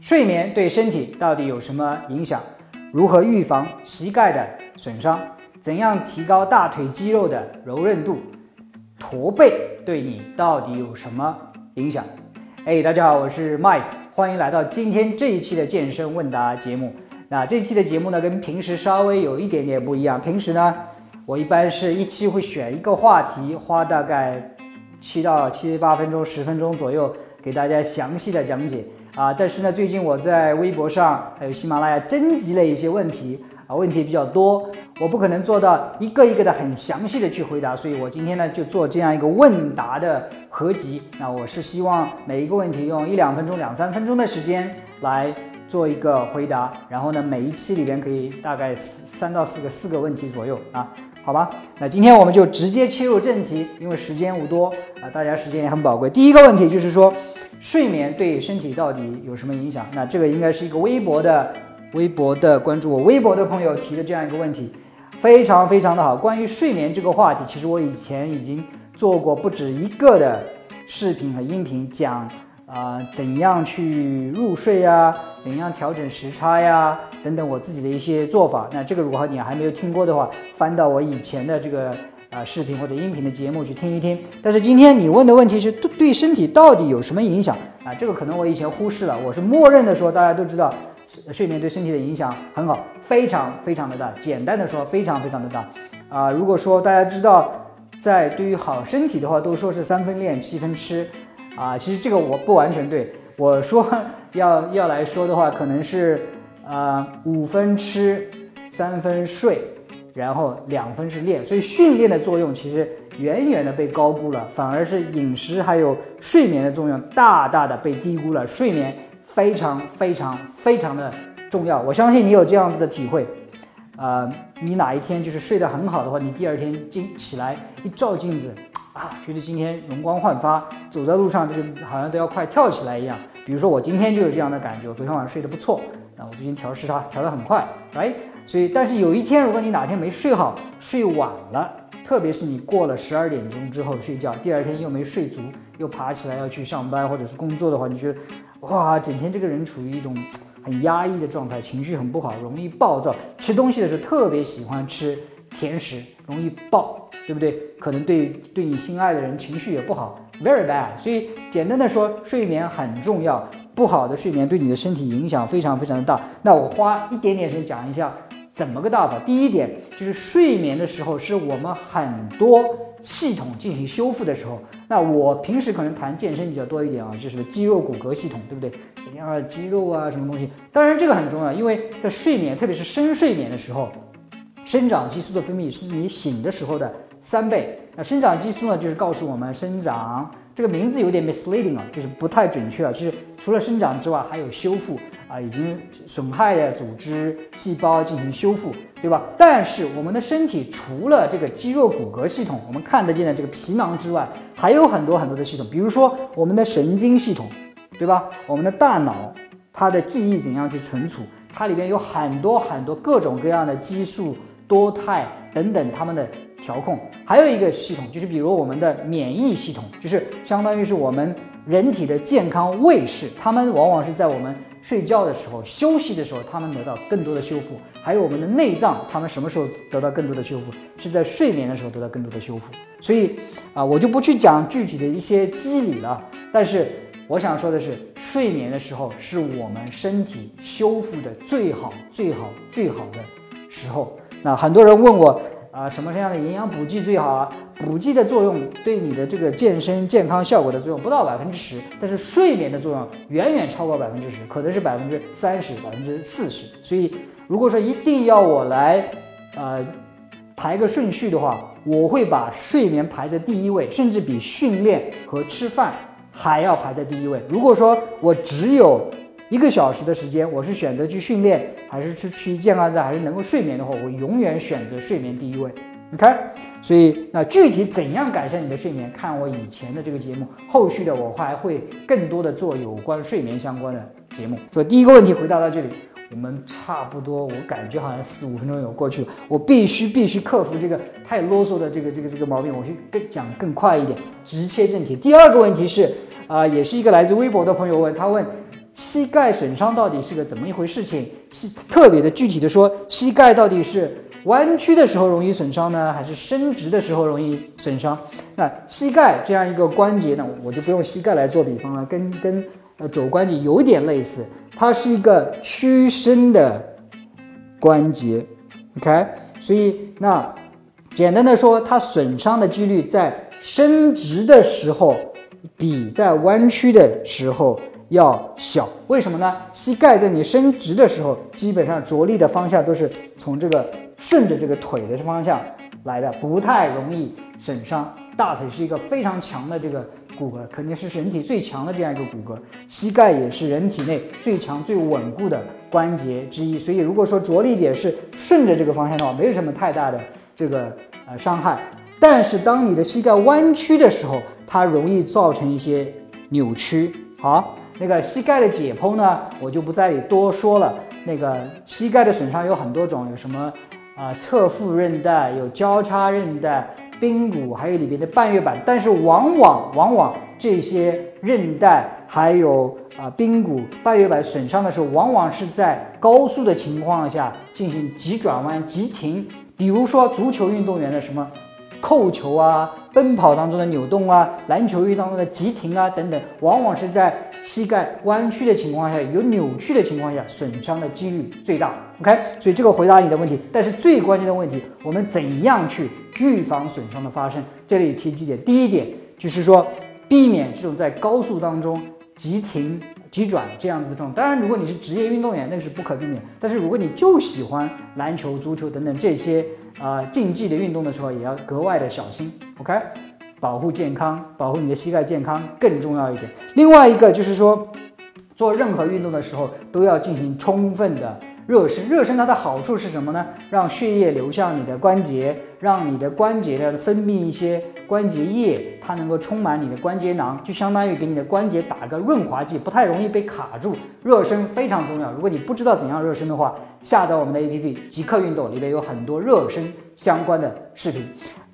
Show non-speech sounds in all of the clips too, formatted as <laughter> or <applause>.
睡眠对身体到底有什么影响？如何预防膝盖的损伤？怎样提高大腿肌肉的柔韧度？驼背对你到底有什么影响？哎，大家好，我是 Mike，欢迎来到今天这一期的健身问答节目。那这期的节目呢，跟平时稍微有一点点不一样。平时呢，我一般是一期会选一个话题，花大概七到七八分钟、十分钟左右，给大家详细的讲解。啊，但是呢，最近我在微博上还有喜马拉雅征集了一些问题啊，问题比较多，我不可能做到一个一个的很详细的去回答，所以我今天呢就做这样一个问答的合集。那我是希望每一个问题用一两分钟、两三分钟的时间来做一个回答，然后呢，每一期里边可以大概三到四个四个问题左右啊，好吧？那今天我们就直接切入正题，因为时间无多啊，大家时间也很宝贵。第一个问题就是说。睡眠对身体到底有什么影响？那这个应该是一个微博的微博的关注我微博的朋友提的这样一个问题，非常非常的好。关于睡眠这个话题，其实我以前已经做过不止一个的视频和音频，讲啊怎样去入睡呀，怎样调整时差呀等等我自己的一些做法。那这个如果你还没有听过的话，翻到我以前的这个。啊，视频或者音频的节目去听一听。但是今天你问的问题是对对身体到底有什么影响啊？这个可能我以前忽视了。我是默认的说，大家都知道睡眠对身体的影响很好，非常非常的大。简单的说，非常非常的大。啊，如果说大家知道，在对于好身体的话，都说是三分练，七分吃。啊，其实这个我不完全对。我说 <laughs> 要要来说的话，可能是啊五分吃，三分睡。然后两分是练，所以训练的作用其实远远的被高估了，反而是饮食还有睡眠的作用大大的被低估了。睡眠非常非常非常的重要，我相信你有这样子的体会。呃，你哪一天就是睡得很好的话，你第二天今起来一照镜子啊，觉得今天容光焕发，走在路上这个好像都要快跳起来一样。比如说我今天就有这样的感觉，我昨天晚上睡得不错，那我最近调时差调得很快，哎。所以，但是有一天，如果你哪天没睡好，睡晚了，特别是你过了十二点钟之后睡觉，第二天又没睡足，又爬起来要去上班或者是工作的话，你觉得，哇，整天这个人处于一种很压抑的状态，情绪很不好，容易暴躁，吃东西的时候特别喜欢吃甜食，容易暴，对不对？可能对对你心爱的人情绪也不好，very bad。所以简单的说，睡眠很重要，不好的睡眠对你的身体影响非常非常的大。那我花一点点时间讲一下。怎么个大法？第一点就是睡眠的时候是我们很多系统进行修复的时候。那我平时可能谈健身比较多一点啊，就是肌肉骨骼系统，对不对？怎样啊，肌肉啊，什么东西？当然这个很重要，因为在睡眠，特别是深睡眠的时候，生长激素的分泌是你醒的时候的三倍。那生长激素呢，就是告诉我们生长。这个名字有点 misleading 啊，就是不太准确啊。其实除了生长之外，还有修复啊，已经损害的组织细胞进行修复，对吧？但是我们的身体除了这个肌肉骨骼系统，我们看得见的这个皮囊之外，还有很多很多的系统，比如说我们的神经系统，对吧？我们的大脑，它的记忆怎样去存储？它里边有很多很多各种各样的激素、多肽等等，它们的。调控还有一个系统，就是比如我们的免疫系统，就是相当于是我们人体的健康卫士，他们往往是在我们睡觉的时候、休息的时候，他们得到更多的修复。还有我们的内脏，他们什么时候得到更多的修复？是在睡眠的时候得到更多的修复。所以啊，我就不去讲具体的一些机理了。但是我想说的是，睡眠的时候是我们身体修复的最好、最好、最好的时候。那很多人问我。啊，什么什么样的营养补剂最好啊？补剂的作用对你的这个健身健康效果的作用不到百分之十，但是睡眠的作用远远超过百分之十，可能是百分之三十、百分之四十。所以，如果说一定要我来，呃，排个顺序的话，我会把睡眠排在第一位，甚至比训练和吃饭还要排在第一位。如果说我只有一个小时的时间，我是选择去训练，还是去去健康站，还是能够睡眠的话，我永远选择睡眠第一位。你看，所以那具体怎样改善你的睡眠，看我以前的这个节目，后续的我还会更多的做有关睡眠相关的节目。所以第一个问题回答到这里，我们差不多，我感觉好像四五分钟有过去了，我必须必须克服这个太啰嗦的这个这个这个毛病，我去更讲更快一点，直切正题。第二个问题是啊，也是一个来自微博的朋友问，他问。膝盖损伤到底是个怎么一回事情？是特别的具体的说，膝盖到底是弯曲的时候容易损伤呢，还是伸直的时候容易损伤？那膝盖这样一个关节呢，我就不用膝盖来做比方了，跟跟呃肘关节有点类似，它是一个屈伸的关节，OK？所以那简单的说，它损伤的几率在伸直的时候比在弯曲的时候。要小，为什么呢？膝盖在你伸直的时候，基本上着力的方向都是从这个顺着这个腿的方向来的，不太容易损伤。大腿是一个非常强的这个骨骼，肯定是人体最强的这样一个骨骼。膝盖也是人体内最强最稳固的关节之一。所以如果说着力点是顺着这个方向的话，没有什么太大的这个呃伤害。但是当你的膝盖弯曲的时候，它容易造成一些扭曲。好。那个膝盖的解剖呢，我就不再多说了。那个膝盖的损伤有很多种，有什么啊侧副韧带，有交叉韧带、髌骨，还有里边的半月板。但是往往往往这些韧带还有啊髌骨、半月板损伤的时候，往往是在高速的情况下进行急转弯、急停。比如说足球运动员的什么扣球啊。奔跑当中的扭动啊，篮球运动当中的急停啊等等，往往是在膝盖弯曲的情况下，有扭曲的情况下，损伤的几率最大。OK，所以这个回答你的问题。但是最关键的问题，我们怎样去预防损伤的发生？这里提几点。第一点就是说，避免这种在高速当中急停、急转这样子的状况。当然，如果你是职业运动员，那是不可避免。但是如果你就喜欢篮球、足球等等这些。啊，竞技的运动的时候也要格外的小心，OK，保护健康，保护你的膝盖健康更重要一点。另外一个就是说，做任何运动的时候都要进行充分的热身。热身它的好处是什么呢？让血液流向你的关节，让你的关节呢分泌一些关节液，它能够充满你的关节囊，就相当于给你的关节打个润滑剂，不太容易被卡住。热身非常重要。如果你不知道怎样热身的话，下载我们的 APP 即刻运动，里面有很多热身相关的视频。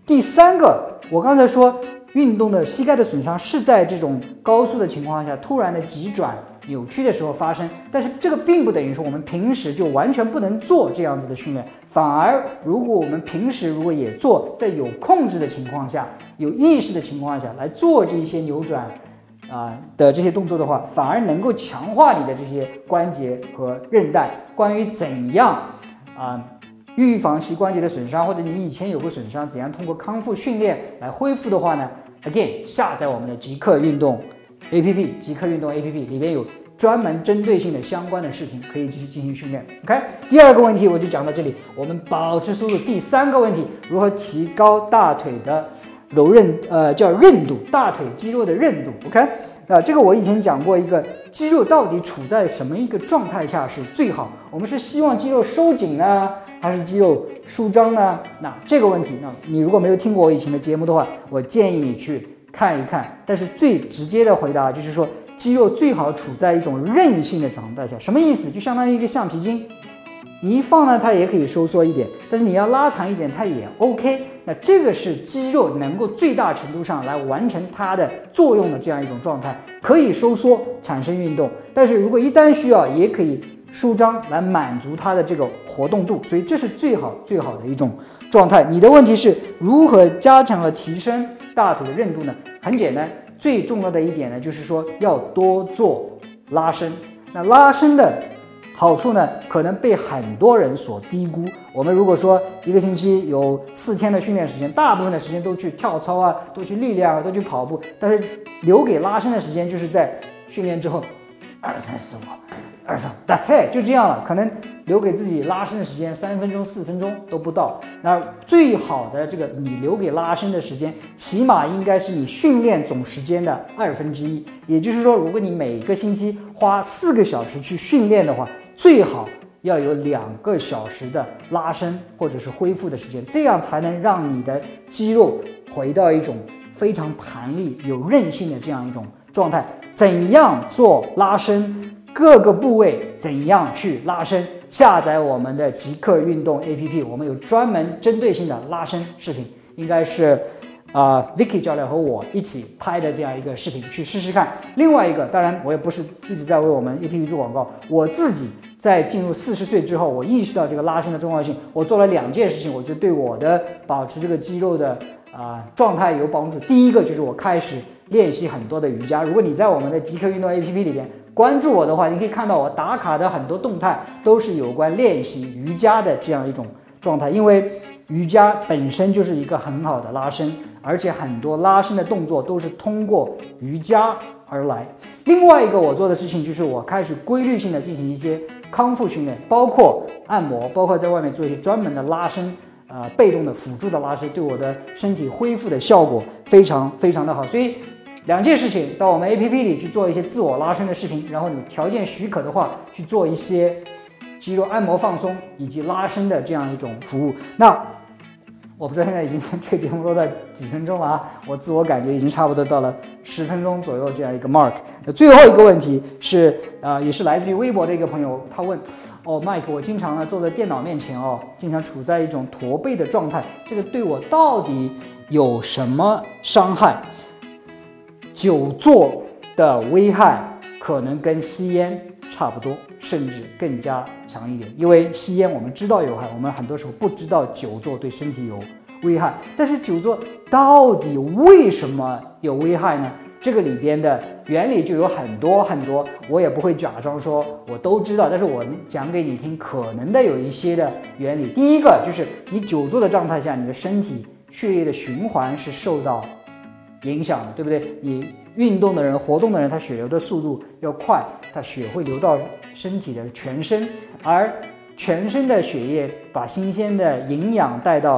第三个，我刚才说运动的膝盖的损伤是在这种高速的情况下突然的急转扭曲的时候发生，但是这个并不等于说我们平时就完全不能做这样子的训练，反而如果我们平时如果也做，在有控制的情况下、有意识的情况下来做这些扭转。啊的这些动作的话，反而能够强化你的这些关节和韧带。关于怎样啊预防膝关节的损伤，或者你以前有过损伤，怎样通过康复训练来恢复的话呢？Again，下载我们的极客运动 APP，极客运动 APP 里边有专门针对性的相关的视频，可以继续进行训练。OK，第二个问题我就讲到这里，我们保持速度。第三个问题，如何提高大腿的？柔韧，呃，叫韧度，大腿肌肉的韧度。OK，啊，这个我以前讲过，一个肌肉到底处在什么一个状态下是最好？我们是希望肌肉收紧呢，还是肌肉舒张呢？那这个问题，那你如果没有听过我以前的节目的话，我建议你去看一看。但是最直接的回答就是说，肌肉最好处在一种韧性的状态下，什么意思？就相当于一个橡皮筋。你一放呢，它也可以收缩一点，但是你要拉长一点，它也 OK。那这个是肌肉能够最大程度上来完成它的作用的这样一种状态，可以收缩产生运动，但是如果一旦需要，也可以舒张来满足它的这个活动度。所以这是最好最好的一种状态。你的问题是如何加强和提升大腿的韧度呢？很简单，最重要的一点呢，就是说要多做拉伸。那拉伸的。好处呢，可能被很多人所低估。我们如果说一个星期有四天的训练时间，大部分的时间都去跳操啊，都去力量啊，都去跑步，但是留给拉伸的时间就是在训练之后，二三四五，二三打菜就这样了。可能留给自己拉伸的时间三分钟、四分钟都不到。那最好的这个你留给拉伸的时间，起码应该是你训练总时间的二分之一。也就是说，如果你每个星期花四个小时去训练的话，最好要有两个小时的拉伸或者是恢复的时间，这样才能让你的肌肉回到一种非常弹力、有韧性的这样一种状态。怎样做拉伸？各个部位怎样去拉伸？下载我们的极客运动 APP，我们有专门针对性的拉伸视频，应该是啊，Vicky 教练和我一起拍的这样一个视频去试试看。另外一个，当然我也不是一直在为我们 APP 做广告，我自己在进入四十岁之后，我意识到这个拉伸的重要性，我做了两件事情，我觉得对我的保持这个肌肉的啊状态有帮助。第一个就是我开始练习很多的瑜伽。如果你在我们的极客运动 APP 里边关注我的话，你可以看到我打卡的很多动态都是有关练习瑜伽的这样一种状态，因为瑜伽本身就是一个很好的拉伸。而且很多拉伸的动作都是通过瑜伽而来。另外一个我做的事情就是我开始规律性的进行一些康复训练，包括按摩，包括在外面做一些专门的拉伸，呃，被动的辅助的拉伸，对我的身体恢复的效果非常非常的好。所以两件事情，到我们 A P P 里去做一些自我拉伸的视频，然后你条件许可的话去做一些肌肉按摩放松以及拉伸的这样一种服务。那。我不知道现在已经这个节目录到几分钟了啊？我自我感觉已经差不多到了十分钟左右这样一个 mark。那最后一个问题是，呃，也是来自于微博的一个朋友，他问：哦，Mike，我经常呢坐在电脑面前哦，经常处在一种驼背的状态，这个对我到底有什么伤害？久坐的危害可能跟吸烟差不多。甚至更加强一点，因为吸烟我们知道有害，我们很多时候不知道久坐对身体有危害。但是久坐到底为什么有危害呢？这个里边的原理就有很多很多，我也不会假装说我都知道，但是我讲给你听，可能的有一些的原理。第一个就是你久坐的状态下，你的身体血液的循环是受到影响，对不对？你运动的人、活动的人，他血流的速度要快，他血会流到。身体的全身，而全身的血液把新鲜的营养带到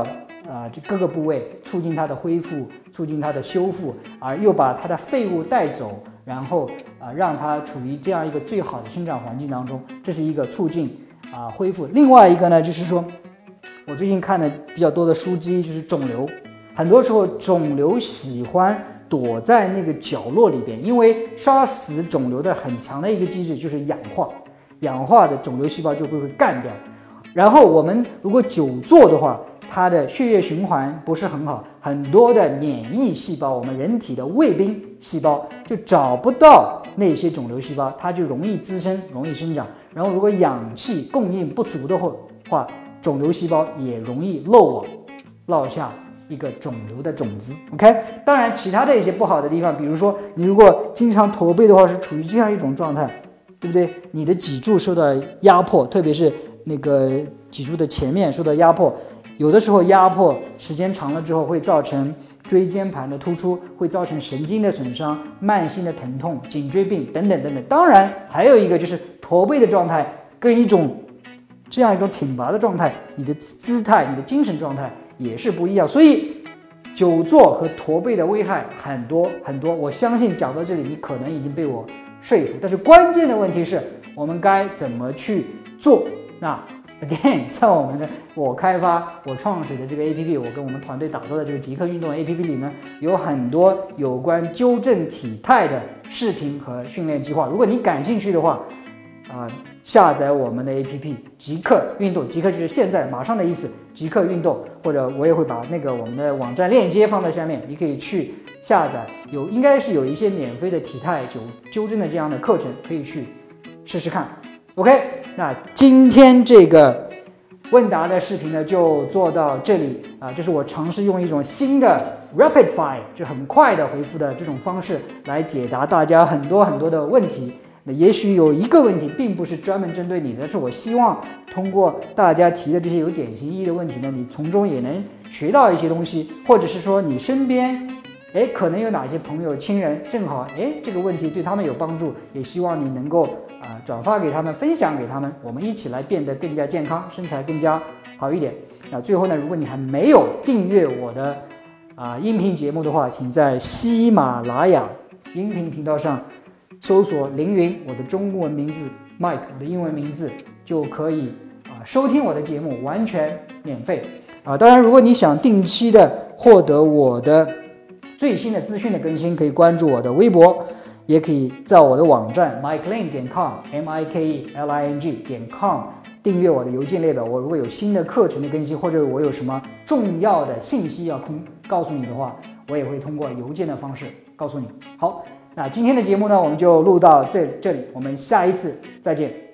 啊这各个部位，促进它的恢复，促进它的修复，而又把它的废物带走，然后啊让它处于这样一个最好的生长环境当中，这是一个促进啊恢复。另外一个呢，就是说我最近看的比较多的书籍就是肿瘤，很多时候肿瘤喜欢。躲在那个角落里边，因为杀死肿瘤的很强的一个机制就是氧化，氧化的肿瘤细胞就会被干掉。然后我们如果久坐的话，它的血液循环不是很好，很多的免疫细胞，我们人体的卫兵细胞就找不到那些肿瘤细胞，它就容易滋生，容易生长。然后如果氧气供应不足的话，肿瘤细胞也容易漏网，落下。一个肿瘤的种子，OK。当然，其他的一些不好的地方，比如说你如果经常驼背的话，是处于这样一种状态，对不对？你的脊柱受到压迫，特别是那个脊柱的前面受到压迫，有的时候压迫时间长了之后，会造成椎间盘的突出，会造成神经的损伤、慢性的疼痛、颈椎病等等等等。当然，还有一个就是驼背的状态跟一种这样一种挺拔的状态，你的姿态、你的精神状态。也是不一样，所以久坐和驼背的危害很多很多。我相信讲到这里，你可能已经被我说服。但是关键的问题是我们该怎么去做？那 again，<laughs> 在我们的我开发、我创始的这个 APP，我跟我们团队打造的这个极客运动 APP 里呢，有很多有关纠正体态的视频和训练计划。如果你感兴趣的话，啊。下载我们的 APP 极客运动，极客就是现在马上的意思。极客运动，或者我也会把那个我们的网站链接放在下面，你可以去下载。有应该是有一些免费的体态纠纠正的这样的课程，可以去试试看。OK，那今天这个问答的视频呢就做到这里啊，这是我尝试用一种新的 Rapid Fire 就很快的回复的这种方式来解答大家很多很多的问题。那也许有一个问题，并不是专门针对你的，是我希望通过大家提的这些有典型意义的问题呢，你从中也能学到一些东西，或者是说你身边，哎，可能有哪些朋友、亲人正好，哎，这个问题对他们有帮助，也希望你能够啊转发给他们，分享给他们，我们一起来变得更加健康，身材更加好一点。那最后呢，如果你还没有订阅我的啊音频节目的话，请在喜马拉雅音频频道上。搜索凌云，我的中文名字 Mike，我的英文名字就可以啊收听我的节目，完全免费啊。当然，如果你想定期的获得我的最新的资讯的更新，可以关注我的微博，也可以在我的网站 MikeLing 点 com，M I K E L I N G 点 com 订阅我的邮件列表。我如果有新的课程的更新，或者我有什么重要的信息要空告诉你的话。我也会通过邮件的方式告诉你。好，那今天的节目呢，我们就录到这这里，我们下一次再见。